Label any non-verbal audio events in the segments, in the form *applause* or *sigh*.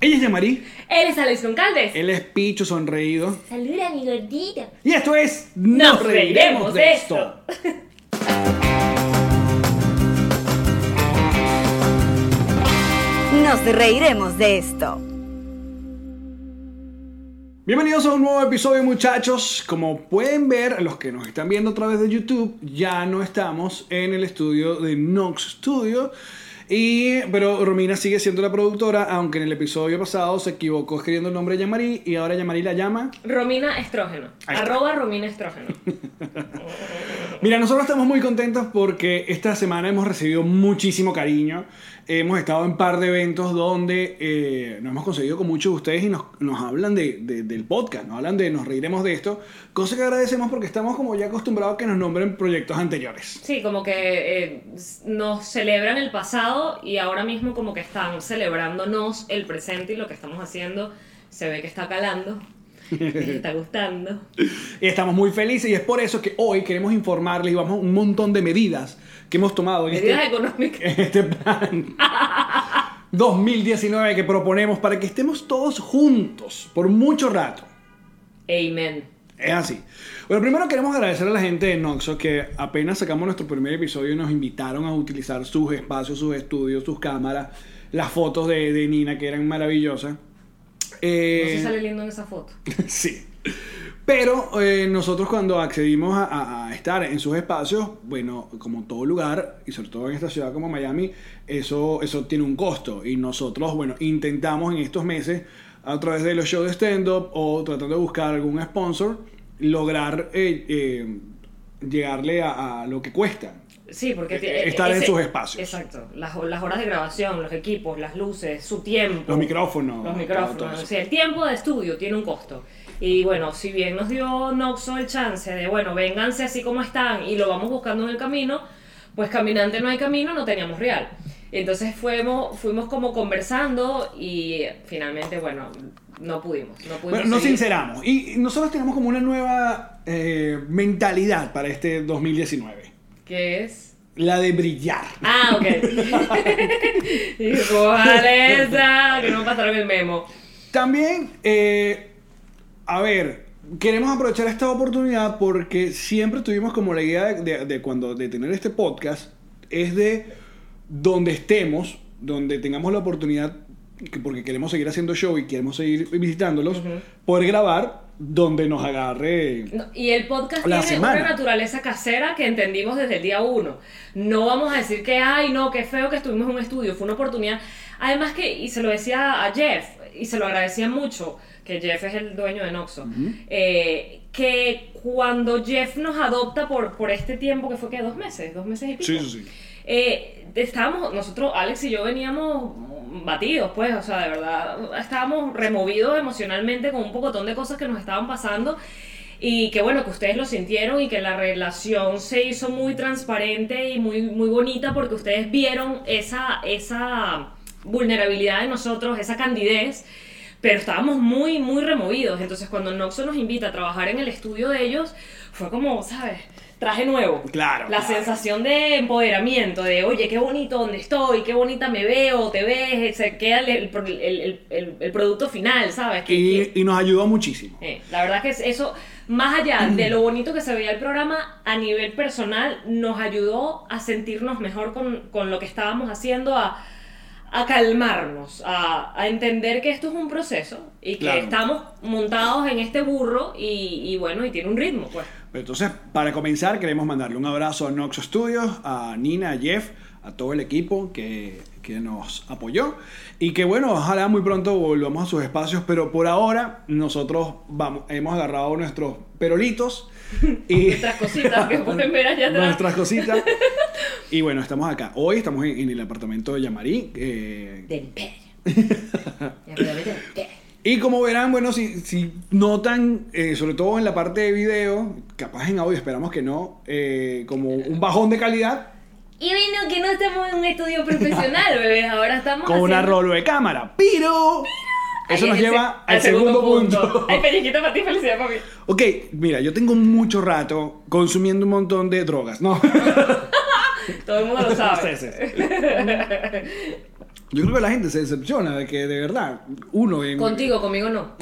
Ella es Yamari, Él es Alex Concalves. él es Picho sonreído. Saluda, mi gordito. Y esto es Nos reiremos de esto. *laughs* Nos reiremos de esto. Bienvenidos a un nuevo episodio muchachos. Como pueden ver, los que nos están viendo a través de YouTube, ya no estamos en el estudio de Nox Studio. Y, pero Romina sigue siendo la productora, aunque en el episodio pasado se equivocó escribiendo el nombre de Yamari y ahora Yamari la llama. Romina Estrógeno. Arroba Romina Estrógeno. *laughs* Mira, nosotros estamos muy contentos porque esta semana hemos recibido muchísimo cariño. Hemos estado en par de eventos donde eh, nos hemos conseguido con muchos de ustedes y nos, nos hablan de, de- del podcast, nos hablan de nos reiremos de esto, cosa que agradecemos porque estamos como ya acostumbrados a que nos nombren proyectos anteriores. Sí, como que eh, nos celebran el pasado y ahora mismo como que están celebrándonos el presente y lo que estamos haciendo. Se ve que está calando. *laughs* Les está gustando. Y estamos muy felices y es por eso que hoy queremos informarles y vamos a un montón de medidas que hemos tomado en Medidas este, económicas. en este plan *laughs* 2019 que proponemos para que estemos todos juntos por mucho rato. Amen. Es así. Bueno, primero queremos agradecer a la gente de Noxo que apenas sacamos nuestro primer episodio y nos invitaron a utilizar sus espacios, sus estudios, sus cámaras, las fotos de, de Nina que eran maravillosas. Eh, No se sale lindo en esa foto. *laughs* sí. Pero eh, nosotros cuando accedimos a, a- a estar en sus espacios, bueno, como todo lugar, y sobre todo en esta ciudad como Miami, eso, eso tiene un costo. Y nosotros, bueno, intentamos en estos meses, a través de los shows de stand-up o tratando de buscar algún sponsor, lograr eh, eh, llegarle a, a lo que cuesta. Sí, porque Eh, tiene- estar en sus espacios. Exacto. Las, las horas de grabación, los equipos, las luces, su tiempo. Los micrófonos. Los todo micrófonos. eso. O sea, el tiempo de estudio tiene un costo. Y bueno, si bien nos dio Noxo el chance de, bueno, vénganse así como están y lo vamos buscando en el camino, pues caminante no hay camino, no teníamos real. Entonces fuimos, fuimos como conversando y finalmente, bueno, no pudimos. No pudimos Bueno, nos sinceramos. Y nosotros tenemos como una nueva eh, mentalidad para este 2019. ¿Qué es? La de brillar. Ah, ok. *laughs* ¿cuál es esa? Que no pasaron el memo. También, eh, a ver, queremos aprovechar esta oportunidad porque siempre tuvimos como la idea de, de- de cuando de tener este podcast es de donde estemos, donde tengamos la oportunidad, que- porque queremos seguir haciendo show y queremos seguir visitándolos, poder grabar donde nos agarre. No, y el podcast La tiene semana. una naturaleza casera que entendimos desde el día uno. No vamos a decir que, ay, no, qué feo que estuvimos en un estudio, fue una oportunidad. Además que, y se lo decía a Jeff, y se lo agradecía mucho, que Jeff es el dueño de Noxo, eh, que cuando Jeff nos adopta por, por este tiempo, que fue que dos meses, dos meses y pico. Sí, sí, sí. Eh, estábamos, nosotros, Alex y yo veníamos batidos, pues, o sea, de verdad, estábamos removidos emocionalmente con un pocotón de cosas que nos estaban pasando y que bueno, que ustedes lo sintieron y que la relación se hizo muy transparente y muy, muy bonita porque ustedes vieron esa, esa vulnerabilidad de nosotros, esa candidez. Pero estábamos muy, muy removidos. Entonces, cuando Noxo nos invita a trabajar en el estudio de ellos, fue como, ¿sabes? Traje nuevo. Claro, La claro. sensación de empoderamiento, de oye, qué bonito donde estoy, qué bonita me veo, te ves, se queda el, el, el- producto final, ¿sabes? Que- que- Y, y nos ayudó muchísimo. eh, la verdad que es- eso, más allá de lo bonito que se veía el programa, a nivel personal nos ayudó a sentirnos mejor con, con lo que estábamos haciendo, a, a calmarnos, a, a entender que esto es un proceso y que Claro. estamos montados en este burro y, y bueno, y tiene un ritmo, pues. Entonces, para comenzar, queremos mandarle un abrazo a Noxo Studios, a Nina, a Jeff, a todo el equipo que, que nos apoyó y que bueno, ojalá muy pronto volvamos a sus espacios, pero por ahora nosotros vamos, hemos agarrado nuestros perolitos *laughs* y Nuestras cositas que *laughs* pueden ver allá atrás. nuestras cositas *laughs* y bueno, estamos acá. Hoy estamos en, en el apartamento de Yamarí. eh, Del imperio. Pero y como verán, bueno, si, si notan, eh, sobre todo en la parte de video, capaz en audio, esperamos que no, eh, como un bajón de calidad Y vino que no estamos en un estudio profesional, *laughs* bebés. Ahora estamos con una haciendo- rolo de cámara, pero eso Ahí nos lleva se- al segundo punto. *laughs* Ay, pellizquito para ti, felicidad para mí. Ok, mira, yo tengo mucho rato consumiendo un montón de drogas, ¿no? *laughs* Todo el mundo lo sabe. Sí, sí. Yo creo que la gente se decepciona de que de verdad uno en... Contigo, conmigo no.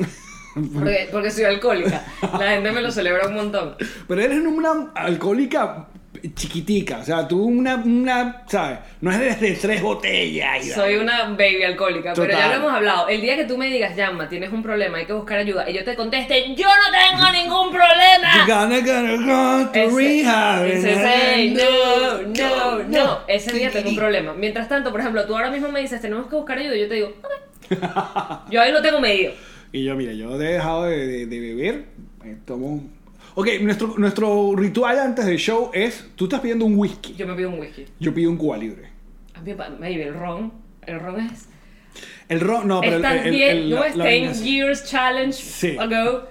Porque, porque soy alcohólica. La gente me lo celebra un montón. Pero eres una alcohólica chiquitica, o sea, tú una, una ¿sabes? No eres de tres botellas. y Soy una baby alcohólica, pero ya Total. lo hemos hablado. El día que tú me digas, llama, tienes un problema, hay que buscar ayuda, y yo te conteste, yo no tengo ningún problema. gonna, gonna go to Ese- rehab. ese say, no, no, no. no. Ese día tengo un problema. Mientras tanto, por ejemplo, tú ahora mismo me dices, tenemos que buscar ayuda, y yo te digo, ok. Yo ahí lo tengo medido. *laughs* Y yo, mira, yo he dejado de, de- de beber, eh, tomo... Ok, nuestro, nuestro ritual antes del show es, tú estás pidiendo un whisky, Yo me pido un whisky. yo pido un Cuba Libre. A mí, baby, el ron, el ron es... El ron, no, pero el, Estás el- bien, el- no la- es la 10 vaina es- years challenge Sí. ago.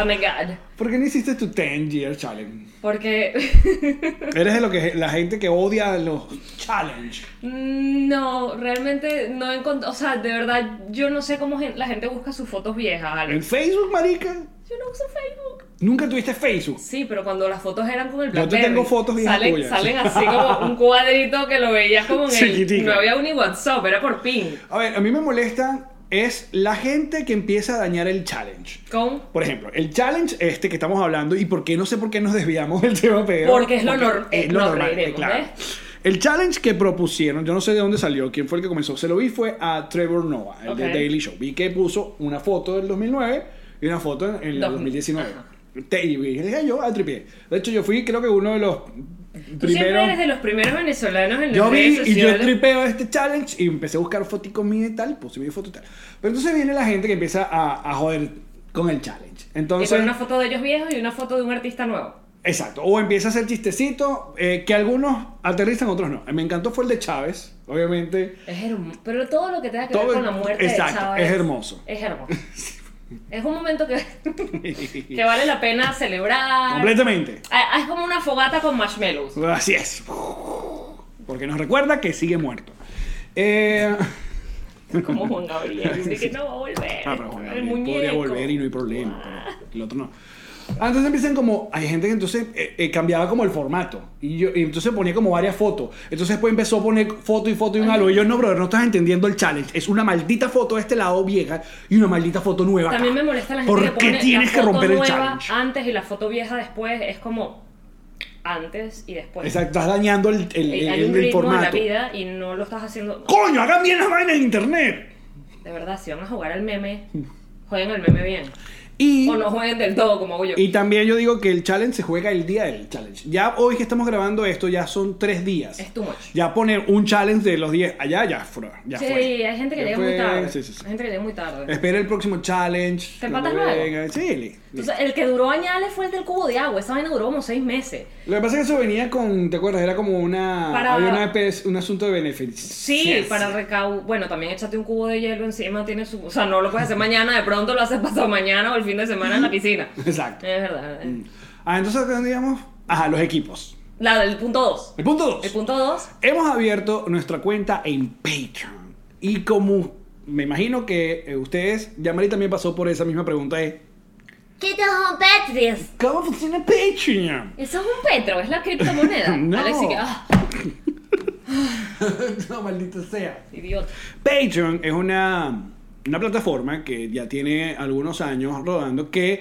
Oh my god. ¿Por qué no hiciste tu 10 year challenge? Porque *laughs* Eres de lo que la gente que odia los challenge. no, realmente no encontré, o sea, de verdad, yo no sé cómo la gente busca sus fotos viejas, En Alex. Facebook, marica, Yo no uso Facebook. nunca tuviste Facebook. Sí, pero cuando las fotos eran con el Yo te Blackberry, tengo fotos viejas salen, tuyas. salen así como un cuadrito que lo veías como en el, no había ni WhatsApp, era por ping. A ver, a mí me molesta es la gente que empieza a dañar el challenge. Con Por ejemplo, el challenge este que estamos hablando, y por qué no sé por qué nos desviamos del tema, pero. Porque es lo nor- es eh, lo normal, reiremos, claro. ¿eh? El challenge que propusieron, yo no sé de dónde salió, quién fue el que comenzó. Se lo vi fue a Trevor Noah, el de Ok. Daily Show. Vi que puso una foto del 2009 y una foto en, Dos- 2019. Ajá. Te- Y dije yo, al tripié. De hecho, yo fui, creo que uno de los Tú siempre primeros. eres de los primeros venezolanos en Yo las vi redes y yo sociales. tripeo este challenge y empecé a buscar fotos mías y tal, puse mi foto y tal. Pero entonces viene la gente que empieza a, a joder con el challenge. Y Entonces, con una foto de ellos viejos y una foto de un artista nuevo. exacto, o empieza a hacer chistecito eh, que algunos aterrizan, otros no. Me encantó fue el de Chávez, obviamente. Es hermoso. Pero todo lo que tenga que ver con la muerte exacto, de Chávez. es hermoso. Es hermoso. *laughs* es un momento que, *laughs* que vale la pena celebrar. Completamente. Ah, Es como una fogata con marshmallows. Así es. Porque nos recuerda que sigue muerto. Eh, Como Juan *laughs* Gabriel. Dice que no va a volver. Ah, pero Juan el Gabriel muñeco. podría volver y no hay problema. pero el otro no. Entonces empiezan como. Hay gente que entonces eh, eh, cambiaba como el formato. Y, yo, y entonces ponía como varias fotos. Entonces después empezó a poner foto y foto y un algo. Y yo, no, brother, no estás entendiendo el challenge. Es una maldita foto de este lado vieja y una maldita foto nueva. acá. También me molesta la gente ¿Por que qué tienes la que romper el nueva challenge? antes y la foto vieja después. Es como antes y después. Exacto, estás dañando el, el, Hay el- un el ritmo en la formato. vida y no lo estás haciendo. ¡Coño, hagan bien las vainas en internet! De verdad, si van a jugar al meme, jueguen al meme bien. Y, O no jueguen del todo como hago yo. y también yo digo que el challenge se juega el día del challenge. Ya hoy que estamos grabando esto, ya son tres días. Es too much. Ya poner un challenge de los 10 allá, ya fue. Ya sí, fue. hay gente que llega muy tarde. sí, sí, sí. Hay gente que llega muy tarde. Espera el próximo challenge. ¿Te empatas luego? Sí, li- Entonces, el que duró añales fue el del cubo de agua. Esa vaina duró como seis meses. Lo que pasa es que eso venía con, ¿te acuerdas? Era como una... Para- Había una un asunto de beneficio. Sí, para recaudar. Bueno, también échate un cubo de hielo encima. Tiene su... O sea, no lo puedes hacer mañana. De pronto lo haces pasado mañana o el fin de semana en la piscina. *laughs* Exacto. Es verdad. Ah, entonces tendríamos... Ajá, los equipos. La del punto 2. El punto 2. El punto 2. Hemos abierto nuestra cuenta en Patreon. Y como me imagino que eh, ustedes, Yamari también pasó por esa misma pregunta de ¿Qué te son Petris? ¿Cómo funciona Patreon? Eso es un petro, es la criptomoneda. *laughs* No. Alex y que, ah, *laughs* no, maldita sea. idiota. Patreon es una, una plataforma que ya tiene algunos años rodando que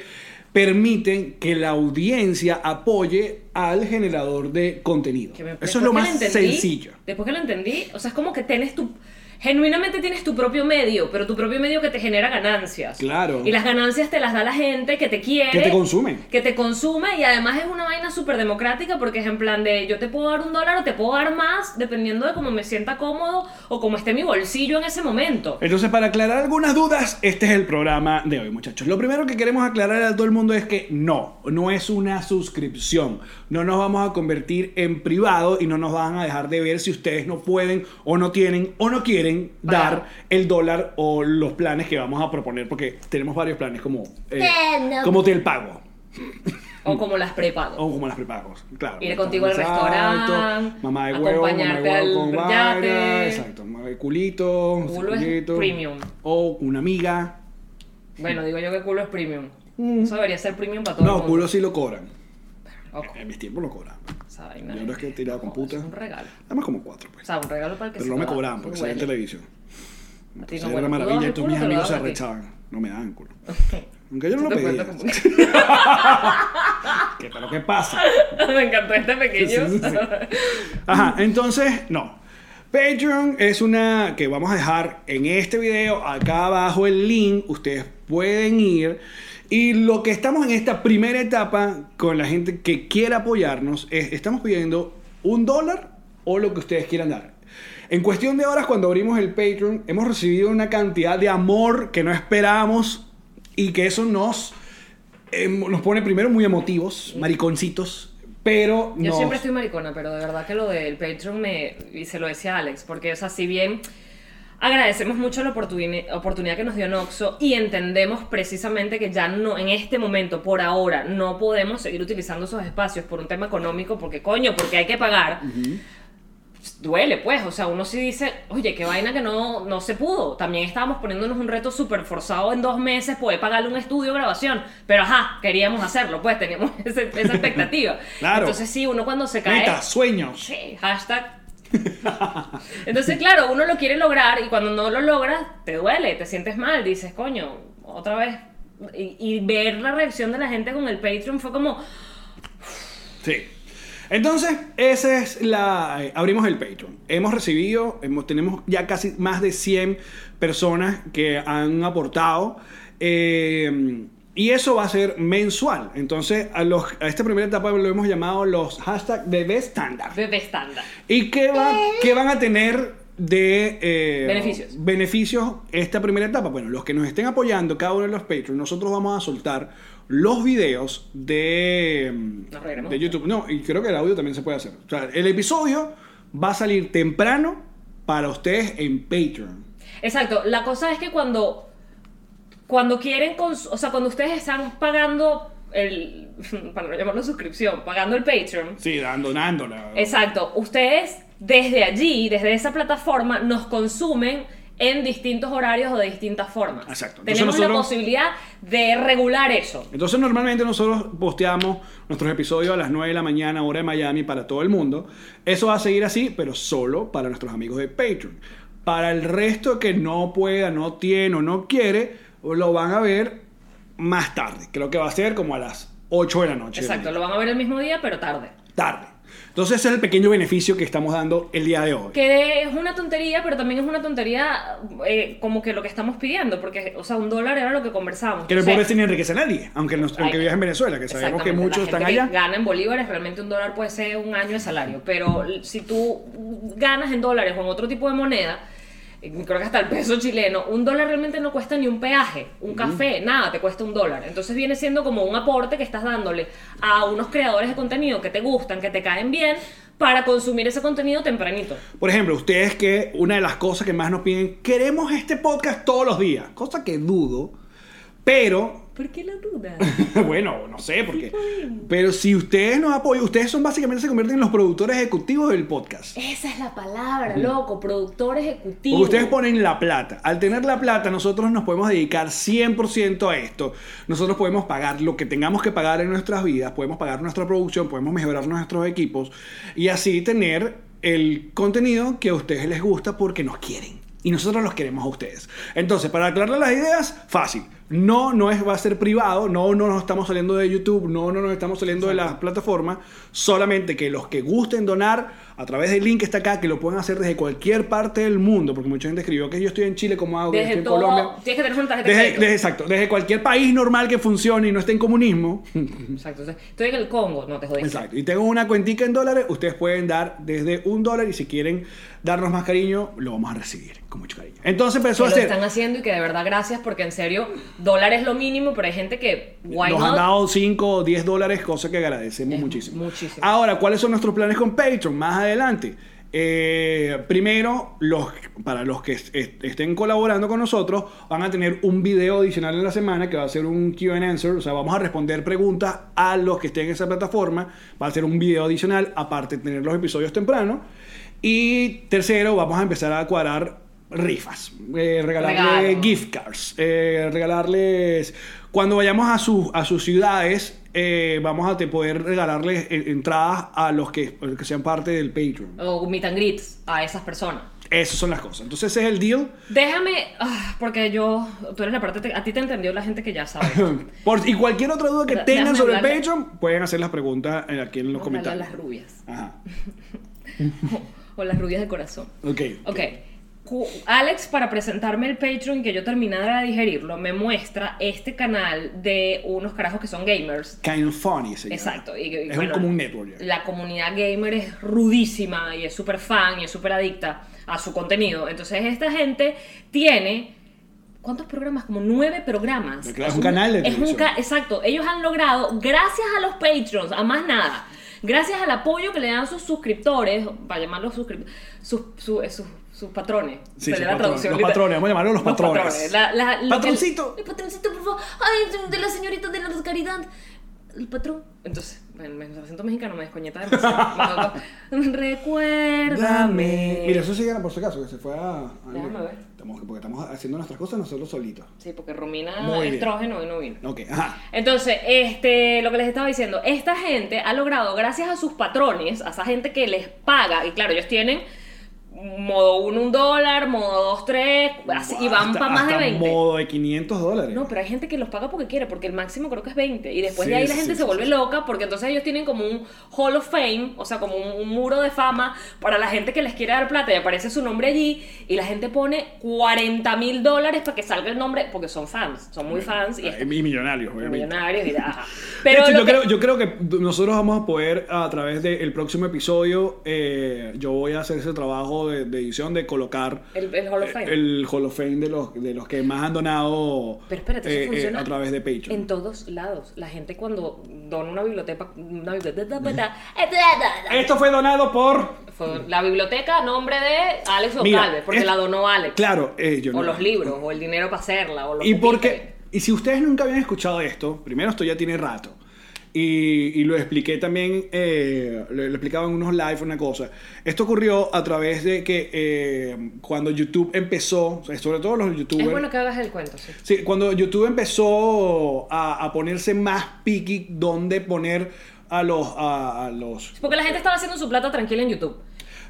permiten que la audiencia apoye al generador de contenido. Me- Eso es lo más entendí- sencillo. Después que lo entendí, o sea, es como que tienes tu. Genuinamente tienes tu propio medio, pero tu propio medio que te genera ganancias. Claro. Y las ganancias te las da la gente que te quiere. Que te consume. Que te consume y además es una vaina súper democrática porque es en plan de yo te puedo dar un dólar o te puedo dar más dependiendo de cómo me sienta cómodo o cómo esté mi bolsillo en ese momento. Entonces, para aclarar algunas dudas, este es el programa de hoy, muchachos. Lo primero que queremos aclarar a todo el mundo es que no, no es una suscripción. No nos vamos a convertir en privado y no nos van a dejar de ver si ustedes no pueden o no tienen o no quieren dar Pagar. el dólar o los planes que vamos a proponer, porque tenemos varios planes como, eh, como Tel Pago O como las prepago. o como las prepagos. Claro. Ir contigo al Exacto. restaurante, mamá de huevo, mamá de huevo al con yate. vaina, exacto, mamá de culito, Culo es premium. o una amiga. Bueno, digo yo que culo es premium. Eso debería ser premium para todo el Mm. No, mundo. culo sí lo cobran. Ok, En mis tiempos lo cobraban. Esa vaina Yo no es que he tirado con puta. Es un regalo. Además como cuatro, O pues. sea, un regalo para el que Pero se no me cobraban porque salía en televisión. Entonces era tú maravilla y todos mis amigos se arrechaban. No me daban culo. Aunque yo no lo pedía. *laughs* ¿Qué, ¿Pero qué pasa? *laughs* Me encantó este pequeño. Ajá, entonces, no. Patreon es una que vamos a dejar en este video, acá abajo el link, ustedes pueden ir. Y lo que estamos en esta primera etapa con la gente que quiera apoyarnos es, estamos pidiendo un dólar o lo que ustedes quieran dar. En cuestión de horas, cuando abrimos el Patreon, hemos recibido una cantidad de amor que no esperábamos y que eso nos, em, nos pone primero muy emotivos, mariconcitos, pero Yo siempre estoy maricona, pero de verdad que lo del Patreon me. Y se lo decía a Alex, porque, o sea, si bien agradecemos mucho la oportuni- oportunidad que nos dio Noxo y entendemos precisamente que ya no, en este momento, por ahora, no podemos seguir utilizando esos espacios por un tema económico, porque coño, porque hay que pagar. Duele, pues, o sea, uno sí dice, oye, qué vaina que no, no se pudo. También estábamos poniéndonos un reto súper forzado en dos meses, poder pagarle un estudio grabación. Pero ajá, queríamos hacerlo, pues, teníamos *laughs* ese- esa expectativa. *laughs* Claro. Entonces sí, uno cuando se cae... Metas, sueños. Sí, hashtag. Entonces, claro, uno lo quiere lograr y cuando no lo logras, te duele, te sientes mal, dices, coño, otra vez. Y, y ver la reacción de la gente con el Patreon fue como, Sí. Entonces, esa es la... eh, abrimos el Patreon. Hemos recibido, hemos, tenemos ya casi más de 100 personas que han aportado. eh, y eso va a ser mensual. Entonces, a, los, a esta primera etapa lo hemos llamado los hashtag bebé estándar. bebé estándar. ¿Y qué, va- qué van a tener de eh, Beneficios. beneficios esta primera etapa? Bueno, los que nos estén apoyando, cada uno de los Patreon, nosotros vamos a soltar los videos de, de. YouTube. No, y creo que el audio también se puede hacer. O sea, el episodio va a salir temprano para ustedes en Patreon. Exacto, la cosa es que cuando, cuando quieren, o sea, cuando ustedes están pagando el, *laughs* para no llamarlo suscripción, pagando el Patreon, Sí, dando, dándola. exacto, ustedes desde allí, desde esa plataforma, nos consumen en distintos horarios o de distintas formas. Exacto. Entonces Tenemos la posibilidad de regular eso. Entonces normalmente nosotros posteamos nuestros episodios a las 9 de la mañana, hora de Miami, para todo el mundo. Eso va a seguir así, pero solo para nuestros amigos de Patreon. Para el resto que no pueda, no tiene o no quiere, lo van a ver más tarde. Creo que va a ser como a las 8 de la noche. Exacto, lo van a ver el mismo día, pero tarde. Tarde. Entonces ese es el pequeño beneficio que estamos dando el día de hoy. Que es una tontería, pero también es una tontería eh, como que lo que estamos pidiendo, porque, o sea, un dólar era lo que conversábamos. Que no puede sin enriquecer a nadie, aunque, nos- aunque Ay, vives en Venezuela, que sabemos que muchos la están gente que allá. gana en bolívares, realmente un dólar puede ser un año de salario. Pero si tú ganas en dólares o en otro tipo de moneda, creo que hasta el peso chileno, un dólar realmente no cuesta ni un peaje, un café, nada, te cuesta un dólar. Entonces viene siendo como un aporte que estás dándole a unos creadores de contenido que te gustan, que te caen bien, para consumir ese contenido tempranito. Por ejemplo, ustedes que una de las cosas que más nos piden, queremos este podcast todos los días, cosa que dudo, pero ¿Por qué la duda? *laughs* bueno, no sé por qué. Pero si ustedes nos apoyan, ustedes son básicamente se convierten en los productores ejecutivos del podcast. Esa es la palabra, loco, productor ejecutivo. Porque ustedes ponen la plata. Al tener la plata, nosotros nos podemos dedicar 100% a esto. Nosotros podemos pagar lo que tengamos que pagar en nuestras vidas, podemos pagar nuestra producción, podemos mejorar nuestros equipos y así tener el contenido que a ustedes les gusta porque nos quieren. Y nosotros los queremos a ustedes. Entonces, para aclarar las ideas, fácil. No, no es, va a ser privado, no, no nos estamos saliendo de YouTube, no, no nos estamos saliendo de las plataformas, solamente que los que gusten donar a través del link que está acá, que lo pueden hacer desde cualquier parte del mundo, porque mucha gente escribió que yo estoy en Chile, como hago? Desde estoy en todo, Colombia. tienes que tener una tarjeta de Desde, exacto, desde cualquier país normal que funcione y no esté en comunismo. *laughs* Exacto. Estoy en el Congo, no te jodiste. Exacto. Y tengo una cuentica en dólares, ustedes pueden dar desde un dólar y si quieren darnos más cariño, lo vamos a recibir con mucho cariño. Entonces empezó Que a lo hacer. están haciendo y que de verdad gracias porque en serio, dólar es lo mínimo, pero hay gente que, why Nos han dado 5 o 10 dólares, cosa que agradecemos Es muchísimo. muchísimo. Ahora, ¿cuáles son nuestros planes con Patreon? Más adelante. Eh, primero, los, para los que est- est- estén colaborando con nosotros, van a tener un video adicional en la semana que va a ser un QA answer. O sea, vamos a responder preguntas a los que estén en esa plataforma. Va a ser un video adicional, aparte de tener los episodios temprano. Y tercero, vamos a empezar a cuadrar rifas. Eh, regalarle Regalos. gift cards. eh, regalarles. Cuando vayamos a, sus a sus ciudades, eh, vamos a te- poder regalarles entradas a los que, que sean parte del Patreon. O meet and greets a esas personas. Esas son las cosas. Entonces, ese es el deal. Déjame, ah, porque yo, tú eres la parte, te- a ti te entendió la gente que ya sabe. *laughs* Por, y cualquier otra duda que Da- tengan déjame sobre el hablarle. Patreon, pueden hacer las preguntas eh, aquí en los a comentarios. las rubias. Ajá. *laughs* O las rubias de corazón. Ok. Ok. Alex, para presentarme el Patreon y que yo terminara de digerirlo, me muestra este canal de unos carajos que son gamers. Kind of funny se llama. Exacto. y- es bueno, un, como un network. ya. La comunidad gamer es rudísima y es súper fan y es súper adicta a su contenido. Entonces, esta gente tiene. ¿Cuántos programas? Como nueve programas. Claro, es un canal de es un ca- Exacto. Ellos han logrado, gracias a los Patreons, a más nada, gracias al apoyo que le dan sus suscriptores, para llamarlos suscriptores, sus, su- eh, sus, sus patrones. Sí, sus la patrones. Los patrones, vamos a llamarlos los patrones. La- la- Patroncito. el patroncito, por favor. Ay, de la señorita de la caridad. El patrón. Entonces, bueno, me acento mexicano me descoñeta demasiado. *laughs* Recuérdame. Mira, eso sí gana por si acaso, que se fue a. a- Déjame ver. Estamos, porque estamos haciendo nuestras cosas nosotros solitos. Sí, porque Romina bien. estrógeno y no vino. Ok, ajá. Entonces, este, lo que les estaba diciendo, esta gente ha logrado, gracias a sus patrones, a esa gente que les paga, y claro, ellos tienen modo 1 un dólar, modo 2, 3, así, y van Hasta- para más de hasta 20. modo de 500 dólares. No, pero hay gente que los paga porque quiere, porque el máximo creo que es 20. Y después Sí, de ahí la gente sí, se sí, vuelve loca, porque entonces ellos tienen como un Hall of Fame, o sea, como un, un muro de fama para la gente que les quiere dar plata y aparece su nombre allí. Y la gente pone 40 mil dólares para que salga el nombre, porque son fans, son muy fans y millonarios, obviamente. millonarios y ajá. *laughs* Pero de hecho, yo, que- creo, yo creo que nosotros vamos a poder, a través del próximo episodio, eh, yo voy a hacer ese trabajo de, de edición de colocar El- el Hall of Fame. el Hall of Fame de los, de los que más han donado Pero espérate, eso eh, eh, a través de Patreon. en todos lados. La gente cuando dona una biblioteca, una biblioteca, Esto fue donado por... fue la biblioteca, nombre de Alex Goncalves, porque es- la donó Alex. Claro, eh, yo O no- los libros, o el dinero para hacerla, o los Y porque, y si ustedes nunca habían escuchado esto, primero esto ya tiene rato. Y, y lo expliqué también, eh, lo, lo explicaba en unos live, una cosa. Esto ocurrió a través de que eh, cuando YouTube empezó, sobre todo los youtubers. Es bueno que hagas el cuento, sí. Sí, cuando YouTube empezó a, a ponerse más picky donde poner a los, a, a los Porque la gente estaba haciendo su plata tranquila en YouTube.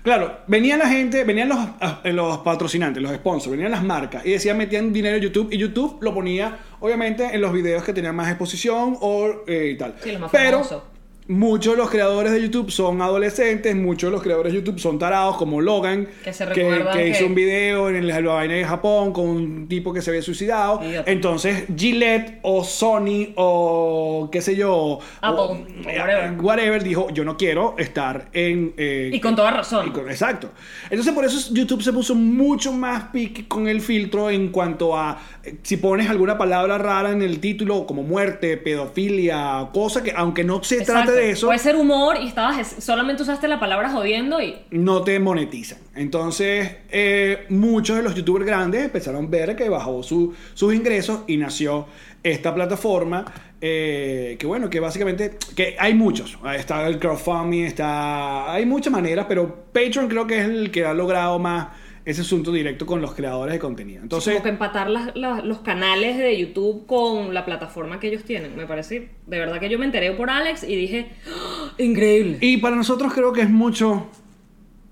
Claro, venía la gente, venían los, ah, los patrocinantes, los sponsors, venían las marcas y decían metían dinero en YouTube y YouTube lo ponía obviamente en los videos que tenían más exposición o eh, y tal. Sí, los más Pero famosos. Muchos de los creadores de YouTube son adolescentes, muchos de los creadores de YouTube son tarados como Logan, Que se que, recuerdan que hizo un video en el- la vaina de Japón con un tipo que se había suicidado. Entonces Gillette o Sony o qué sé yo, Apple, o- o whatever. whatever, dijo yo no quiero estar en... eh, Y con toda razón. con- exacto. Entonces por eso YouTube se puso mucho más picky con el filtro en cuanto a eh, si pones alguna palabra rara en el título como muerte, pedofilia, cosa que aunque no se trate de eso, Puede ser humor y estabas solamente usaste la palabra jodiendo y no te monetizan. Entonces eh, muchos de los youtubers grandes empezaron a ver que bajó su- sus ingresos y nació esta plataforma. eh, que bueno, que básicamente que hay muchos. Está el crowdfunding, está. Hay muchas maneras, pero Patreon creo que es el que ha logrado más ese asunto directo con los creadores de contenido. Entonces, como que empatar las- las- los canales de YouTube con la plataforma que ellos tienen. Me parece, de verdad que yo me enteré por Alex y dije, ¡Ah! increíble. y para nosotros creo que es mucho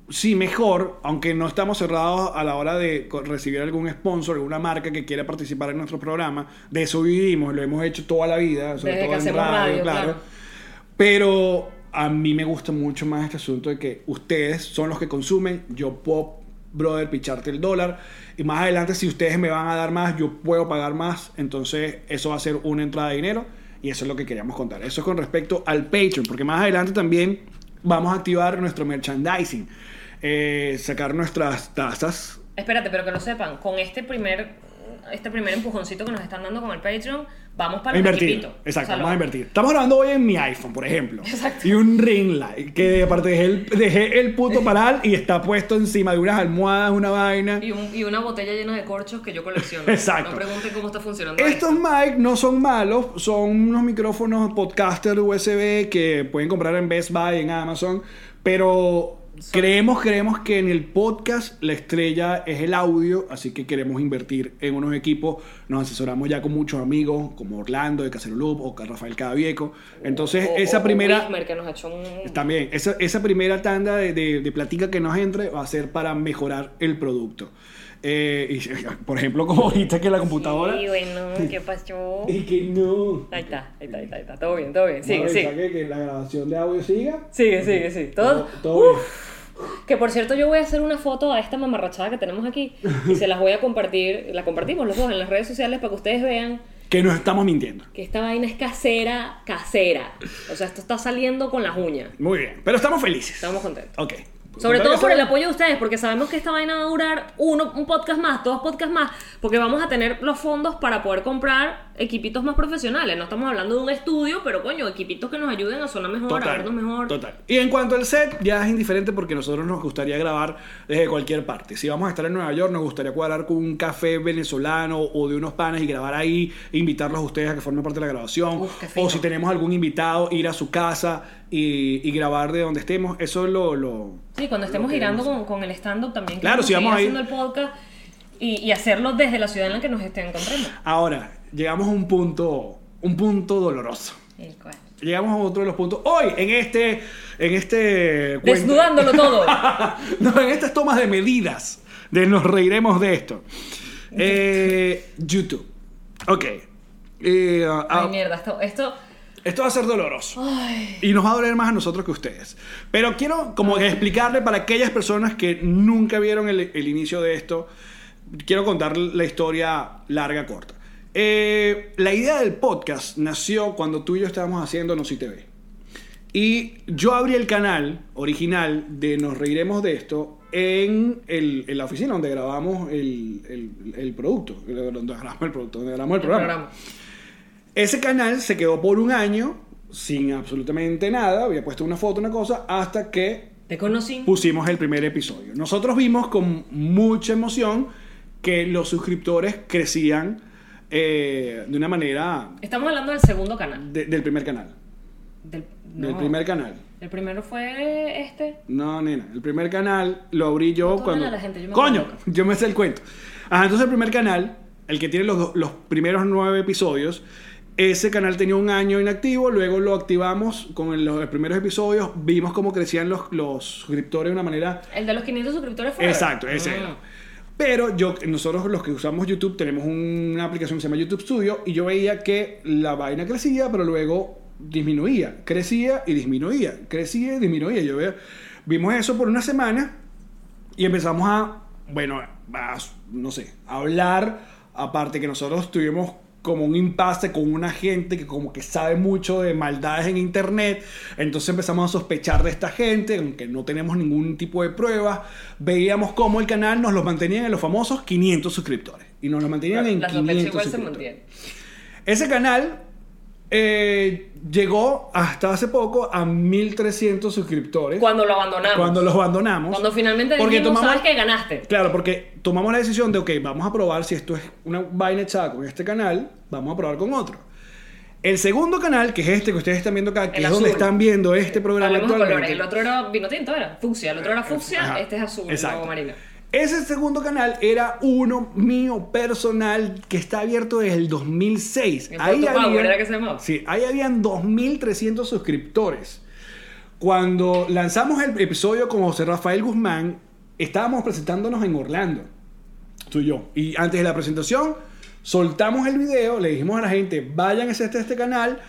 sí, mejor, aunque no estamos cerrados a la hora de recibir algún sponsor, alguna marca que quiera participar en nuestro programa. De eso vivimos, lo hemos hecho toda la vida, sobre Desde todo que en radio, claro. claro. Pero a mí me gusta mucho más este asunto de que ustedes son los que consumen, yo puedo, brother, picharte el dólar. Y más adelante, si ustedes me van a dar más, yo puedo pagar más. Entonces, eso va a ser una entrada de dinero. Y eso es lo que queríamos contar. Eso es con respecto al Patreon, porque más adelante también vamos a activar nuestro merchandising. Eh, sacar nuestras tazas. Espérate, pero que lo sepan, con este primer este primer empujoncito que nos están dando con el Patreon, vamos para el invertir. equipito. Exacto, O sea, vamos lo- a invertir. Estamos grabando hoy en mi iPhone, por ejemplo. Y un ring light. Que aparte dejé el, dejé el puto paral y está puesto encima de unas almohadas, una vaina. Y, un- y una botella llena de corchos que yo colecciono. *laughs* Exacto. No pregunten cómo está funcionando Estos esto. mic no son malos, son unos micrófonos podcaster USB que pueden comprar en Best Buy, en Amazon, pero creemos, creemos que en el podcast la estrella es el audio, así que queremos invertir en unos equipos, nos asesoramos ya con muchos amigos como Orlando de Casero Loop o Rafael Cadavieco, entonces O- esa o- o primera... Wismer, que nos ha hecho un... También, esa, esa primera tanda de, de, de platica que nos entre va a ser para mejorar el producto. Eh, y, *laughs* por ejemplo, como ahorita que la computadora... Sí, bueno, ¿qué pasó? *laughs* Y que no. Ahí está, ahí está, ahí está, ahí está. Todo bien, todo bien. Sigue, a sigue. Que, que la grabación de audio siga. Sigue, sigue, sigue. Todo, todo bien. Que por cierto, yo voy a hacer una foto a esta mamarrachada que tenemos aquí y se las voy a compartir. La compartimos los dos en las redes sociales para que ustedes vean Que nos estamos mintiendo. que esta vaina es casera, casera. O sea, esto está saliendo con las uñas. Muy bien. Pero estamos felices. Estamos contentos. Ok. Sobre todo por el apoyo de ustedes, porque sabemos que esta vaina va a durar uno, un podcast más, dos podcasts más, porque vamos a tener los fondos para poder comprar equipitos más profesionales. No estamos hablando de un estudio, pero coño, equipitos que nos ayuden a sonar mejor, a vernos mejor. Total. Y en cuanto al set, ya es indiferente porque nosotros nos gustaría grabar desde cualquier parte. Si vamos a estar en Nueva York, nos gustaría cuadrar con un café venezolano o de unos panes y grabar ahí, invitarlos a ustedes a que formen parte de la grabación. Uf, o si tenemos algún invitado, ir a su casa y, y grabar de donde estemos. Eso es lo. lo Sí, cuando estemos girando con, con el stand-up también. Claro, si vamos a ir- haciendo el podcast y, y hacerlo desde la ciudad en la que nos estén encontrando. Ahora, llegamos a un punto, un punto doloroso. El cual. Llegamos a otro de los puntos. Hoy, en este. En este. cuento- Desnudándolo todo. *laughs* no, en estas tomas de medidas. De nos reiremos de esto. *laughs* Eh, YouTube. Ok. Eh, ah, Ay, mierda, esto, esto esto va a ser doloroso. Y nos va a doler más a nosotros que a ustedes. Pero quiero como que explicarle para aquellas personas que nunca vieron el, el inicio de esto, quiero contar la historia larga, corta. Eh, la idea del podcast nació cuando tú y yo estábamos haciendo No Si TV. Y yo abrí el canal original de Nos Reiremos de esto en, el- en la oficina donde grabamos el, el- el producto. Donde grabamos el producto, donde grabamos el el programa. programa. Ese canal se quedó por un año sin absolutamente nada, había puesto una foto, una cosa, hasta que Te conocí. pusimos el primer episodio. Nosotros vimos con mucha emoción que los suscriptores crecían eh, de una manera Estamos hablando del segundo canal. de- del primer canal. Del, Del no. primer canal. El primero fue este. No, nena, el primer canal lo abrí yo cuando... la gente, yo me Coño, yo me sé el cuento. Ajá, entonces el primer canal, el que tiene los, do- los primeros nueve episodios, ese canal tenía un año inactivo, luego lo activamos con el- los primeros episodios, vimos cómo crecían los, los suscriptores de una manera... El de los 500 suscriptores fue. Exacto, ese Mm. Pero yo, nosotros los que usamos YouTube tenemos una aplicación que se llama YouTube Studio y yo veía que la vaina crecía, pero luego disminuía, crecía y disminuía, crecía y disminuía. Yo veo, vimos eso por una semana y empezamos a, bueno, a, no sé, a hablar, aparte que nosotros tuvimos como un impasse con una gente que como que sabe mucho de maldades en internet, entonces empezamos a sospechar de esta gente, aunque no tenemos ningún tipo de pruebas, veíamos cómo el canal nos lo mantenían en los famosos 500 suscriptores, y nos lo mantenían en La 500 sospecha igual se suscriptores. mantiene. Ese canal eh, llegó hasta hace poco a 1300 suscriptores. Cuando lo abandonamos. Cuando los abandonamos. Cuando finalmente Porque dijimos, tomamos- sabes que ganaste. Claro, porque tomamos la decisión de, ok, vamos a probar si esto es una vaina echada con este canal, vamos a probar con otro. El segundo canal, que es este que ustedes están viendo acá, que El es donde están viendo este programa actualmente. El otro era vino tinto, era fucsia. El otro era fucsia, Ajá, este es azul, el exacto. marino. Ese segundo canal era uno mío personal que está abierto desde el 2006. El Puerto Power, ¿era que se llamaba? Sí, ahí habían 2.300 suscriptores. Cuando lanzamos el episodio con José Rafael Guzmán, estábamos presentándonos en Orlando, tú y yo. Y antes de la presentación, soltamos el video, le dijimos a la gente, vayan a este, este canal.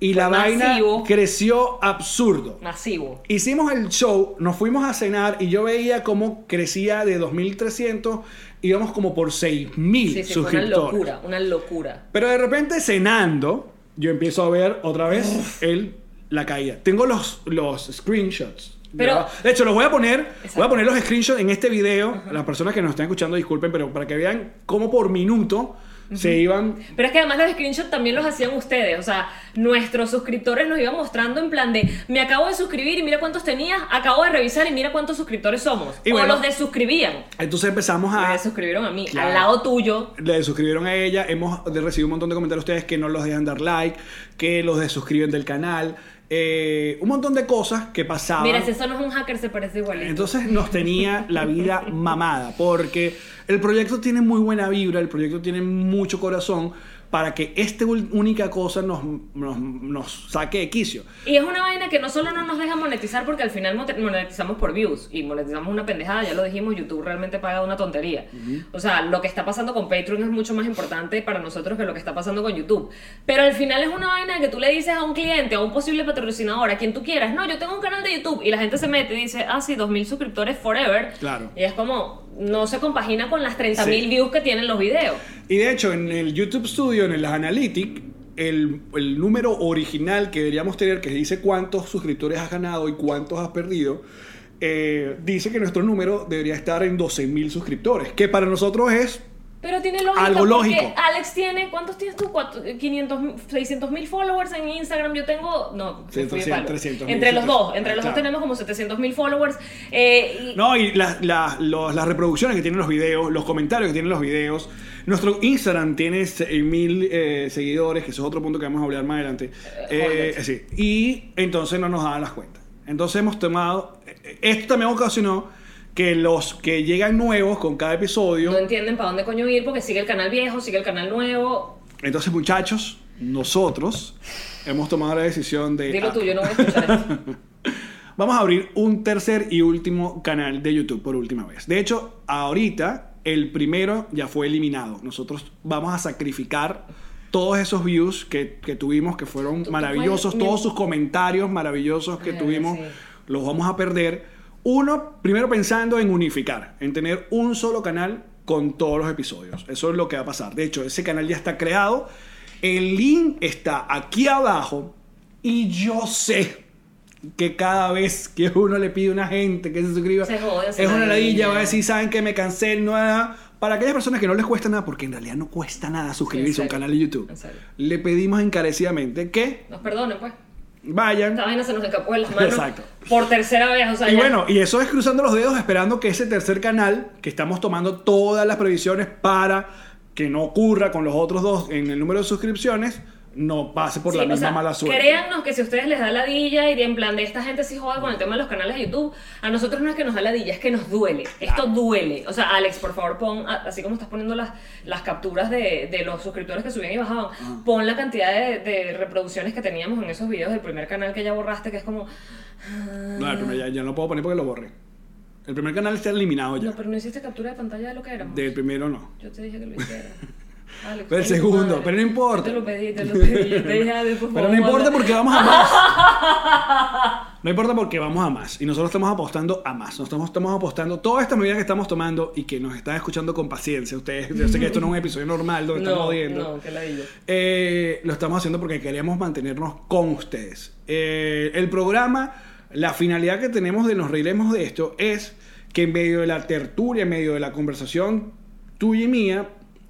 Y la vaina creció absurdo. Masivo. Hicimos el show, nos fuimos a cenar y yo veía cómo crecía de 2.300, íbamos como por 6.000 Sí, sí, fue una suscriptores. locura, una locura. Pero de repente cenando, yo empiezo a ver otra vez el, la caída. Tengo los, los screenshots. Pero- de hecho, los voy a poner, voy a poner los screenshots en este video. Las personas que nos están escuchando, disculpen, pero para que vean cómo por minuto se iban Pero es que además los screenshots también los hacían ustedes. O sea, nuestros suscriptores nos iban mostrando en plan de me acabo de suscribir y mira cuántos tenías, acabo de revisar y mira cuántos suscriptores somos. Y o bueno, los desuscribían. Entonces empezamos Me a... desuscribieron a mí. Claro. Al lado tuyo. Le suscribieron a ella, hemos de- recibido un montón de comentarios de ustedes que no los dejan dar like, que los desuscriben del canal, eh, un montón de cosas que pasaban. Mira, si eso no es un hacker, se parece igualito. Entonces nos tenía la vida mamada, porque el proyecto tiene muy buena vibra, el proyecto tiene mucho corazón para que esta única cosa nos, nos, nos saque de quicio. Y es una vaina que no solo no nos deja monetizar porque al final monetizamos por views y monetizamos una pendejada, ya lo dijimos, YouTube realmente paga una tontería. O sea, lo que está pasando con Patreon es mucho más importante para nosotros que lo que está pasando con YouTube. Pero al final es una vaina que tú le dices a un cliente, a un posible patrocinador, a quien tú quieras, no, yo tengo un canal de YouTube y la gente se mete y dice, ah, sí, 2000 suscriptores forever. Claro. Y es como, no se compagina con las 30.000 Sí. views que tienen los videos. Y de hecho, en el YouTube Studio, en las Analytics, el, el número original que deberíamos tener, que dice cuántos suscriptores has ganado y cuántos has perdido, eh, dice que nuestro número debería estar en 12.000 suscriptores, que para nosotros es Pero tiene lógica. Algo lógico. Alex tiene, ¿cuántos tienes tú? Cuatro- 500, 600 mil followers en Instagram. Yo tengo, no, me fui de 300, palo. 300 mil, Entre los dos, 700, entre los claro. dos tenemos como 700 mil followers. Eh, y- No, y las, las- los- las reproducciones que tienen los videos, los comentarios que tienen los videos. Nuestro Instagram tiene mil eh, seguidores, que eso es otro punto que vamos a hablar más adelante. Eh, Hornet. sí. Y entonces no nos daban las cuentas. Entonces hemos tomado. eh, Esto también ocasionó que los que llegan nuevos con cada episodio. no entienden para dónde coño ir porque sigue el canal viejo, sigue el canal nuevo. Entonces, muchachos, nosotros hemos tomado la decisión de. Dilo tú, yo no voy a escuchar esto. *laughs* Vamos a abrir un tercer y último canal de YouTube por última vez. De hecho, ahorita el primero ya fue eliminado. Nosotros vamos a sacrificar todos esos views que, que tuvimos, que fueron maravillosos, puedes- todos sus comentarios maravillosos que Ay, tuvimos, sí. los vamos a perder. Uno, primero pensando en unificar, en tener un solo canal con todos los episodios. Eso es lo que va a pasar. De hecho, ese canal ya está creado. El link está aquí abajo. Y yo sé que cada vez que uno le pide a una gente que se suscriba, Se jode, se es una ladilla. va a decir, saben que me no nada. Para aquellas personas que no les cuesta nada, porque en realidad no cuesta nada suscribirse a un canal de YouTube, le pedimos encarecidamente que Nos perdonen, pues. Vayan. Esta vaina se nos escapó de las manos. Exacto. Por tercera vez, o sea, Y ya- bueno, y eso es cruzando los dedos esperando que ese tercer canal, que estamos tomando todas las previsiones para que no ocurra con los otros dos en el número de suscripciones, no pase por Sí, la o misma sea, mala suerte. Créannos que si a ustedes les da ladilla y de en plan de esta gente sí joda con el tema de los canales de YouTube, a nosotros no es que nos da ladilla, es que nos duele. Esto duele. O sea, Alex, por favor, pon, así como estás poniendo las, las capturas de, de los suscriptores que subían y bajaban, pon la cantidad de, de reproducciones que teníamos en esos videos del primer canal que ya borraste, que es como. No, el primer ya, ya no puedo poner porque lo borré. El primer canal está eliminado ya. No, pero no hiciste captura de pantalla de lo que éramos. Del primero no. Yo te dije que lo hiciera. *laughs* Alex, Pero el segundo, madre. pero no importa. Te lo pedí, te lo pedí. Yo te dije, por Pero no importa porque vamos a más. *laughs* No importa porque vamos a más. Y nosotros estamos apostando a más. Nosotros estamos apostando todas estas medidas que estamos tomando y que nos están escuchando con paciencia. Ustedes, yo sé que esto no es un episodio normal donde estamos No, viendo. no, que ladilla. Eh, lo estamos haciendo porque queríamos mantenernos con ustedes. Eh, el programa, la finalidad que tenemos de nos reiremos de esto es que en medio de la tertulia, en medio de la conversación tuya y mía,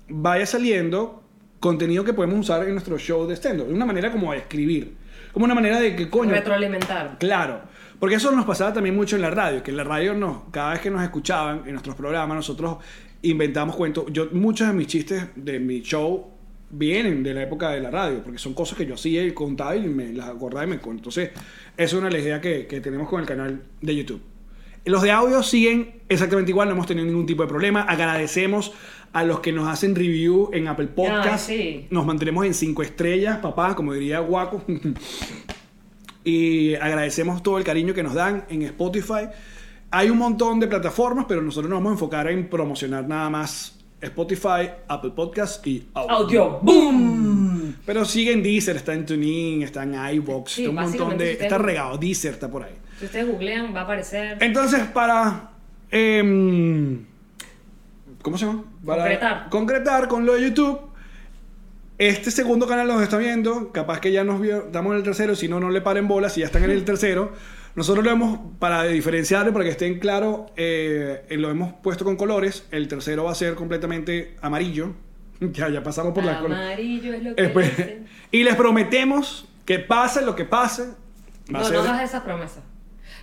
vaya saliendo contenido que podemos usar en nuestro show de stand De una manera como de escribir. Como una manera de que, coño, Retroalimentar. Claro, porque eso nos pasaba también mucho en la radio, que en la radio no, cada vez que nos escuchaban en nuestros programas, nosotros inventamos cuentos. Yo, muchos de mis chistes de mi show vienen de la época de la radio, porque son cosas que yo hacía y contaba y me las acordaba y me cuento. Entonces, eso es una ideas que, que tenemos con el canal de YouTube. Los de audio siguen exactamente igual, no hemos tenido ningún tipo de problema. Agradecemos a los que nos hacen review en Apple Podcast. Ay, sí. Nos mantenemos en cinco estrellas, papá, como diría Guaco. *laughs* y agradecemos todo el cariño que nos dan en Spotify. Hay un montón de plataformas, pero nosotros nos vamos a enfocar en promocionar nada más Spotify, Apple Podcasts y Audio. Audio. ¡Boom! Pero sigue en Deezer, está en TuneIn, está en iVoox, Sí, está un montón de... si Está regado, Deezer está por ahí. Si ustedes googlean, va a aparecer. Entonces, para... em, ¿Cómo se llama? Para Concretar. concretar con lo de YouTube. Este segundo canal nos está viendo. Capaz que ya nos vio, estamos en el tercero. Si no, no le paren bolas. Si ya están en el *laughs* tercero. Nosotros lo hemos, para diferenciarlo, para que estén claros, eh, lo hemos puesto con colores. El tercero va a ser completamente amarillo. *laughs* Ya, ya pasamos por colores. Amarillo es lo que pues, dicen. *laughs* y les prometemos que pase lo que pase. Va No, a ser, no hagas esa promesa.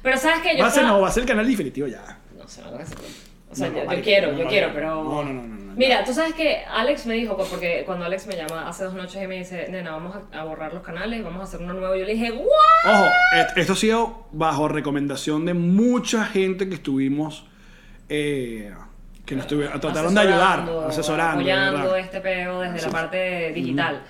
Pero sabes que yo. va a ser- estaba- no, va a ser el canal definitivo ya. No sé, no hagas esa promesa. O sea, No, no, yo, yo quiero, no, yo no, quiero, pero. No, no, no, no. Mira, tú sabes que Alex me dijo, pues, porque cuando Alex me llama hace dos noches y me dice, nena, vamos a, borrar los canales, vamos a hacer uno nuevo. Yo le dije, ¿what? Ojo, esto ha sido bajo recomendación de mucha gente que estuvimos. eh, que nos estuvi- trataron de ayudar, Asesorando, apoyando este peo desde Así la parte digital.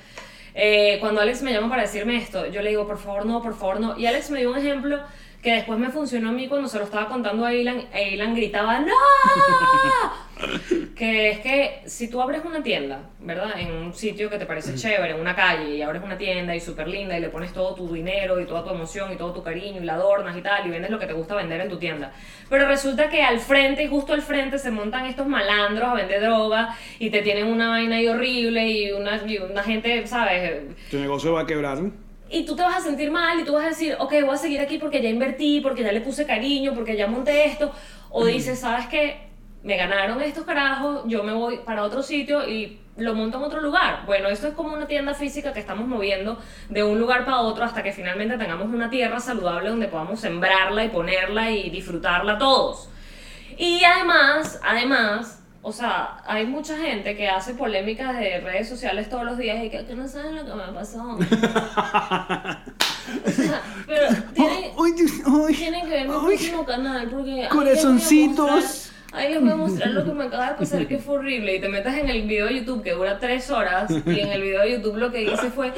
Eh, cuando Alex me llama para decirme esto, yo le digo, por favor, no, por favor, no. Y Alex me dio un ejemplo que después me funcionó a mí cuando se lo estaba contando a Ilan. E Ilan gritaba, ¡No! *laughs* que es que si tú abres una tienda, ¿verdad? En un sitio que te parece chévere, en una calle, y abres una tienda y súper linda y le pones todo tu dinero y toda tu emoción y todo tu cariño y la adornas y tal, y vendes lo que te gusta vender en tu tienda. Pero resulta que al frente y justo al frente se montan estos malandros a vender droga y te tienen una vaina ahí horrible y una, y una gente, ¿sabes? Tu negocio va a quebrar. Y tú te vas a sentir mal y tú vas a decir, ok, voy a seguir aquí porque ya invertí, porque ya le puse cariño, porque ya monté esto. O dices, ¿sabes qué? Me ganaron estos carajos, yo me voy para otro sitio y lo monto en otro lugar. Bueno, esto es como una tienda física que estamos moviendo de un lugar para otro hasta que finalmente tengamos una tierra saludable donde podamos sembrarla y ponerla y disfrutarla todos. Y además, además, o sea, hay mucha gente que hace polémicas de redes sociales todos los días y que, que no saben lo que me pasó. *laughs* O sea, pero tienen, Ay, Dios, ay, tienen que ver mi próximo canal porque Corazoncitos. Ahí les voy a mostrar lo que me acaba de pasar que fue horrible y te metas en el video de YouTube que dura tres horas y en el video de YouTube lo que hice fue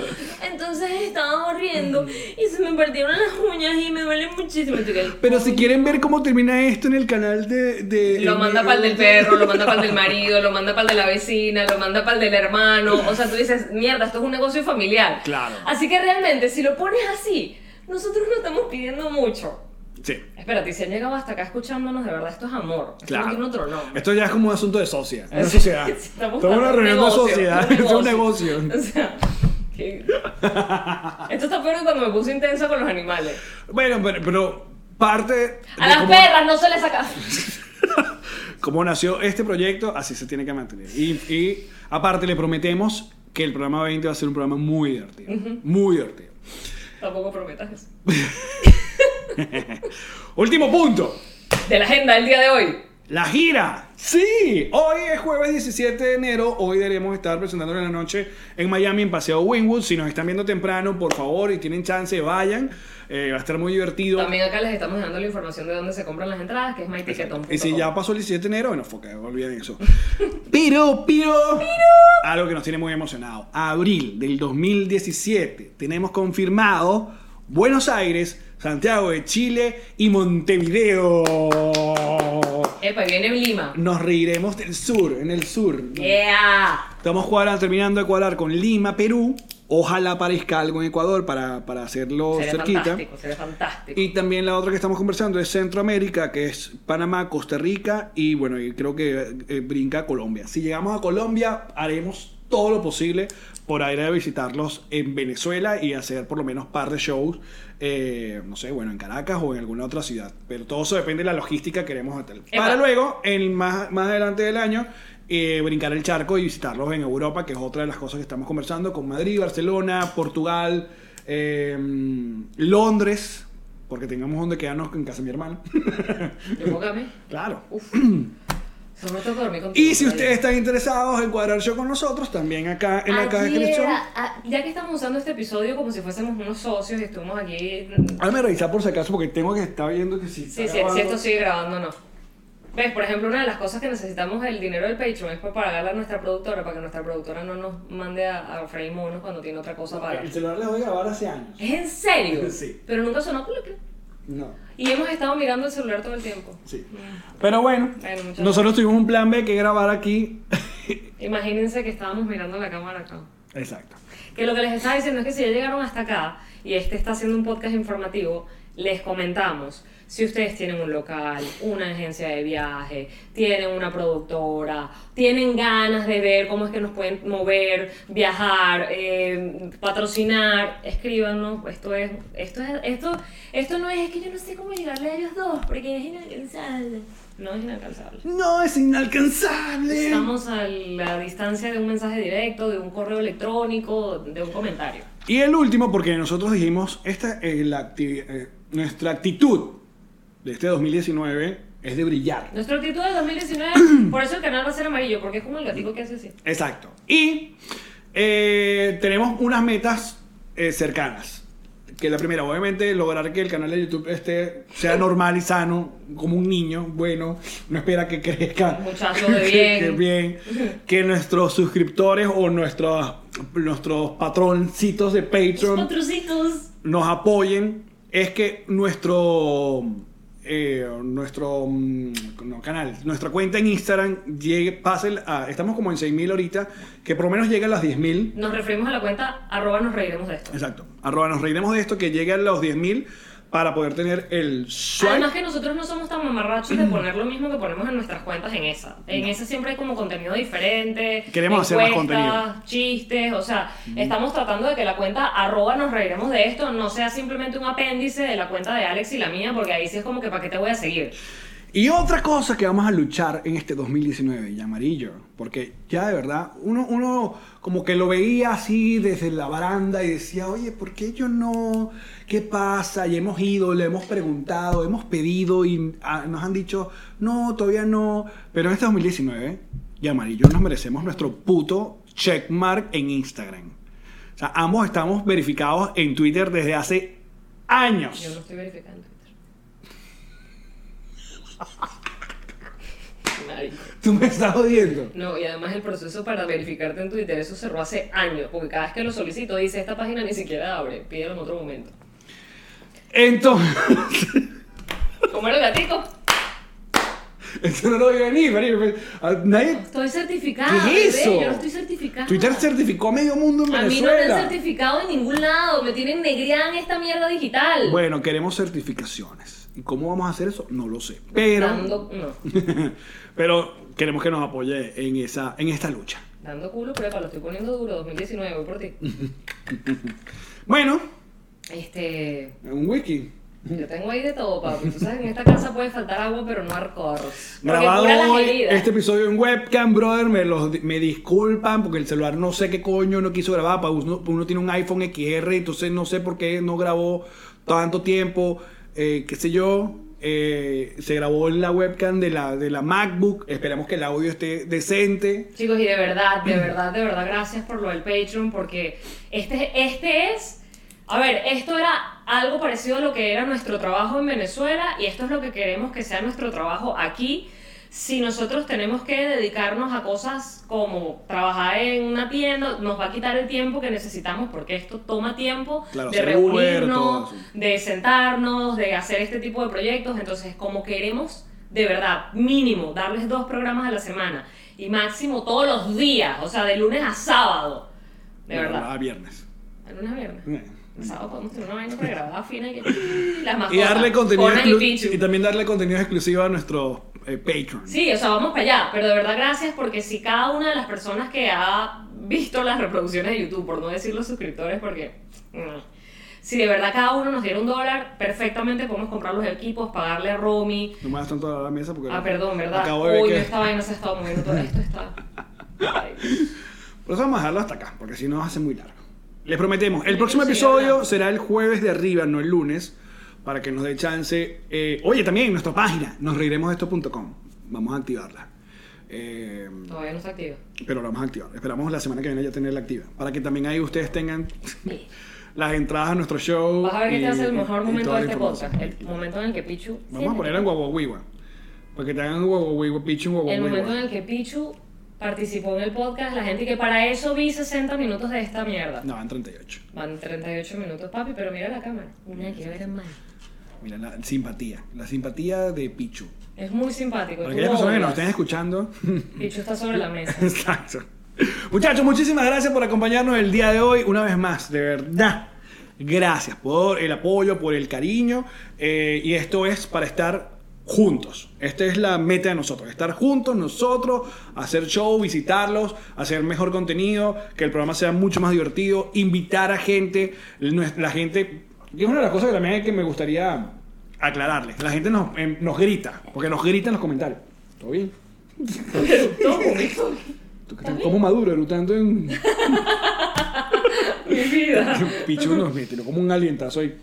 entonces estaba riendo y se me partieron las uñas y me duele muchísimo Pero si quieren ver cómo termina esto en el canal de. de Lo manda para el del perro, lo manda para el del *laughs* marido, lo manda para el de la vecina, lo manda para el del hermano. O sea, tú dices, mierda, esto es un negocio familiar. Claro. Así que realmente, si lo pones así, nosotros no estamos pidiendo mucho. Sí. Espérate, y si han llegado hasta acá escuchándonos, de verdad, esto es amor. Esto Claro. no tiene otro nombre. Esto ya es como un asunto de sociedad. Una Sí, sociedad. estamos en una reunión de sociedad. *laughs* es un negocio. *laughs* O sea, *laughs* esto está peor que cuando me puse intensa con los animales. Bueno, pero, pero parte. A las cómo- perras no se les saca. Cómo nació este proyecto, así se tiene que mantener. Y, y aparte, le prometemos que el programa 20 va a ser un programa muy divertido. Muy divertido. Tampoco prometas eso. *laughs* Último punto. De la agenda del día de hoy. La gira. Sí, hoy es jueves 17 de enero. Hoy debemos estar presentando en la noche en Miami, en Paseo Wynwood. Si nos están viendo temprano, por favor, y tienen chance, vayan. Eh, va a estar muy divertido. También acá les estamos dando la información de dónde se compran las entradas, que es myticketón.com. Y si ya pasó el 17 de enero, bueno, foca, olviden eso. *laughs* Pero, pero, algo que nos tiene muy emocionado. Abril del 2017, tenemos confirmado Buenos Aires, Santiago de Chile y Montevideo. Epa, viene en Lima. Nos reiremos del sur, en el sur. Yeah. Estamos cuadrando, terminando de cuadrar con Lima, Perú. Ojalá aparezca algo en Ecuador para, para hacerlo Sería cerquita. fantástico, sería fantástico. Y también la otra que estamos conversando es Centroamérica, que es Panamá, Costa Rica y bueno, y creo que eh, brinca Colombia. Si llegamos a Colombia, haremos todo lo posible por ir a visitarlos en Venezuela y hacer por lo menos par de shows, eh, no sé, bueno, en Caracas o en alguna otra ciudad. Pero todo eso depende de la logística que queremos hacer. Para luego, en más, más adelante del año, eh, brincar el charco y visitarlos en Europa, que es otra de las cosas que estamos conversando con Madrid, Barcelona, Portugal, eh, Londres, porque tengamos donde quedarnos en casa de mi hermano. Enfócame. *laughs* claro. Uf. *clears throat* Sobre todo dormir contigo. Y si ustedes están interesados en cuadrar show con nosotros, también acá en la caja de descripción. ah, ya que estamos usando este episodio como si fuésemos unos socios y estuvimos aquí. Hágame revisar por si acaso, porque tengo que estar viendo que si. Sí, sí, si esto sigue grabando, no. ¿Ves? Por ejemplo, una de las cosas que necesitamos el dinero del Patreon es para pagarle a nuestra productora, para que nuestra productora no nos mande a, a freír monos cuando tiene otra cosa para. El celular le voy a grabar hace años. ¿Es en serio? *laughs* Sí. Pero nunca sonó clic, clic. No. Y hemos estado mirando el celular todo el tiempo. Sí. Pero bueno, Bueno, nosotros tuvimos un plan B que grabar aquí. *laughs* Imagínense que estábamos mirando la cámara acá. Exacto. Que lo que les estaba diciendo es que si ya llegaron hasta acá y este está haciendo un podcast informativo, les comentamos. Si ustedes tienen un local, una agencia de viaje, tienen una productora, tienen ganas de ver cómo es que nos pueden mover, viajar, eh, patrocinar, escríbanos. Esto es, esto es, esto, esto no es, es que yo no sé cómo llegarle a ellos dos, porque es inalcanzable. No es inalcanzable. No, es inalcanzable. Estamos a la distancia de un mensaje directo, de un correo electrónico, de un comentario. Y el último, porque nosotros dijimos, esta es la eh, nuestra actitud de este 2019 es de brillar. Nuestra actitud de 2019, *clears throat* por eso el canal va a ser amarillo, porque es como el gatito que hace así. Exacto. Y eh, tenemos unas metas eh, cercanas. Que la primera, obviamente, lograr que el canal de YouTube esté, sea *laughs* normal y sano, como un niño, bueno, no espera que crezca. Muchacho *laughs* de bien. que bien. Que nuestros suscriptores o nuestros, nuestros patroncitos de Patreon nos apoyen es que nuestro eh, nuestro mm, no, canal, nuestra cuenta en Instagram llegue, pase a, estamos como en 6000 ahorita, que por lo menos llegue a las 10000. Nos referimos a la cuenta, arroba nos reiremos de esto. Exacto. Arroba nos reiremos de esto, que llegue a los 10.000 para poder tener el swipe. Además que nosotros no somos tan mamarrachos de *clears throat* poner lo mismo que ponemos en nuestras cuentas en esa. En esa siempre hay como contenido diferente. Queremos hacer más contenido. chistes, o sea, estamos tratando de que la cuenta arroba nos reiremos de esto no sea simplemente un apéndice de la cuenta de Alex y la mía, porque ahí sí es como que para qué te voy a seguir. Y otra cosa que vamos a luchar en este 2019, y amarillo, porque ya de verdad, uno, uno como que lo veía así desde la baranda y decía, oye, ¿por qué yo no? ¿Qué pasa? Y hemos ido, le hemos preguntado, hemos pedido y ah, nos han dicho, no, todavía no. Pero en este 2019, y amarillo nos merecemos nuestro puto checkmark en Instagram. O sea, ambos estamos verificados en Twitter desde hace años. Yo no estoy verificando. Tú me estás jodiendo. No, y además el proceso para verificarte en Twitter, eso cerró hace años, porque cada vez que lo solicito dice, esta página ni siquiera abre, pídelo en otro momento. Entonces, *laughs* ¿Cómo era el gatico? esto no lo voy a venir, Nadie, Estoy certificada. ¿Qué es bebé, eso? Yo no estoy certificada. Twitter certificó a medio mundo en A mí no me han Venezuela. certificado en ningún lado, me tienen negreada en esta mierda digital. bueno, queremos certificaciones. ¿Y cómo vamos a hacer eso? No lo sé. Pero, Dando, no, *laughs* pero queremos que nos apoye en, esa, en esta lucha. dando culo, prepa, lo estoy poniendo duro, 2019, voy por ti. *laughs* Bueno, Este, un wiki. yo tengo ahí de todo, papi. Tú sabes, en esta casa puede faltar agua, pero no arcor. Porque Grabado hoy este episodio en webcam, brother. Me, los, me disculpan porque el celular no sé qué coño no quiso grabar. Uno, uno tiene un iPhone XR, entonces no sé por qué no grabó tanto tiempo. Eh, qué sé yo. Eh, se grabó en la webcam de la, de la MacBook. Esperamos que el audio esté decente. Chicos, y de verdad, de verdad, de verdad, gracias por lo del Patreon, porque este, este es, a ver, esto era algo parecido a lo que era nuestro trabajo en Venezuela y esto es lo que queremos que sea nuestro trabajo aquí. Si nosotros tenemos que dedicarnos a cosas como trabajar en una tienda, nos va a quitar el tiempo que necesitamos porque esto toma tiempo Claro, de reunirnos, de sentarnos, de hacer este tipo de proyectos. Entonces, como queremos de verdad, mínimo, darles dos programas a la semana y máximo todos los días, o sea, de lunes a sábado. De verdad. A viernes. De lunes a viernes. El sábado podemos tener una vaina pregrabada fina y que las mascotas. Y darle contenido y y también darle contenido exclusivo a nuestros eh, patrons. Sí, o sea, vamos para allá, pero de verdad gracias porque si cada una de las personas que ha visto las reproducciones de YouTube, por no decir los suscriptores, porque mm, si de verdad cada uno nos diera un dólar, perfectamente podemos comprar los equipos, pagarle a Romy. No me das tanto a la mesa porque. Ah, perdón, ¿verdad? Acabo de Uy, que. esta vaina se ha estado moviendo todo esto está. Ay, Por eso vamos a dejarlo hasta acá, porque si no va a ser muy largo. Les prometemos, el próximo episodio será el jueves de arriba, no el lunes, para que nos dé chance. eh, oye, también nuestra página, nosreiremosdeesto.com. Vamos a activarla. Eh, Todavía no se activa. pero la vamos a activar. Esperamos la semana que viene ya tenerla activa. Para que también ahí ustedes tengan *laughs* las entradas a nuestro show. Vas a ver que a ser el mejor momento de este podcast. El momento en el que Pichu. Vamos a ponerla en Guaguaguigua. Para que te hagan huevo, pichu, huevo, El momento en el que Pichu participó en el podcast, la gente que para eso vi 60 minutos de esta mierda. No, van 38. Van 38 minutos, papi, pero mira la cámara. Una quiero ver mal. Mira, la simpatía. La simpatía de Pichu. Es muy simpático. Para aquellas personas que nos estén escuchando. Pichu está sobre la mesa. *laughs* Exacto. Muchachos, muchísimas gracias por acompañarnos el día de hoy. Una vez más, de verdad. Gracias por el apoyo, por el cariño. eh, y esto es para estar juntos. Esta es la meta de nosotros. Estar juntos nosotros, hacer show, visitarlos, hacer mejor contenido, que el programa sea mucho más divertido, invitar a gente, la gente... Y es una de las cosas que también hay que me gustaría aclararles. La gente nos, em, nos grita, porque nos grita en los comentarios. ¿Todo bien? *laughs* Todo bonito. Tú que estás como maduro, erutando en *laughs* *laughs* Mi vida. *laughs* Pichu nos mete, como un alientazo ahí.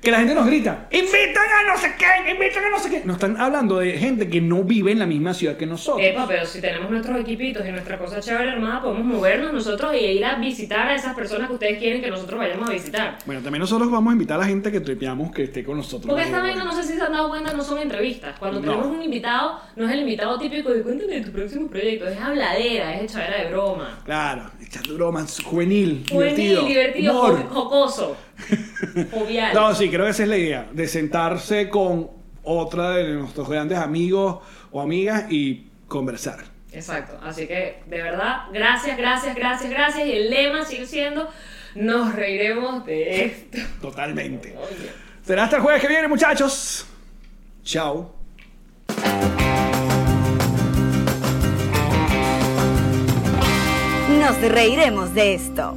Que la gente nos grita, invitan a no sé qué, invitan a no sé qué. Nos están hablando de gente que no vive en la misma ciudad que nosotros. Epa, pero si tenemos nuestros equipitos y nuestra cosa chévere armada, podemos movernos nosotros y ir a visitar a esas personas que ustedes quieren que nosotros vayamos a visitar. Bueno, también nosotros vamos a invitar a la gente que tripeamos que esté con nosotros. Porque esta vaina, no sé si se han dado cuenta, no son entrevistas. Cuando No. tenemos un invitado, no es el invitado típico de cuéntame de tu próximo proyecto, es habladera, es echadera de broma. Claro, echando bromas, juvenil, Juvenil, divertido, divertido, humor. jo- jocoso, *laughs* jovial. No, sí, creo que esa es la idea, de sentarse con otra de nuestros grandes amigos o amigas y conversar. Exacto, así que de verdad, gracias, gracias, gracias, gracias. Y el lema sigue siendo, nos reiremos de esto. *laughs* Totalmente. Oye. Será hasta el jueves que viene, muchachos. Chao. Nos reiremos de esto.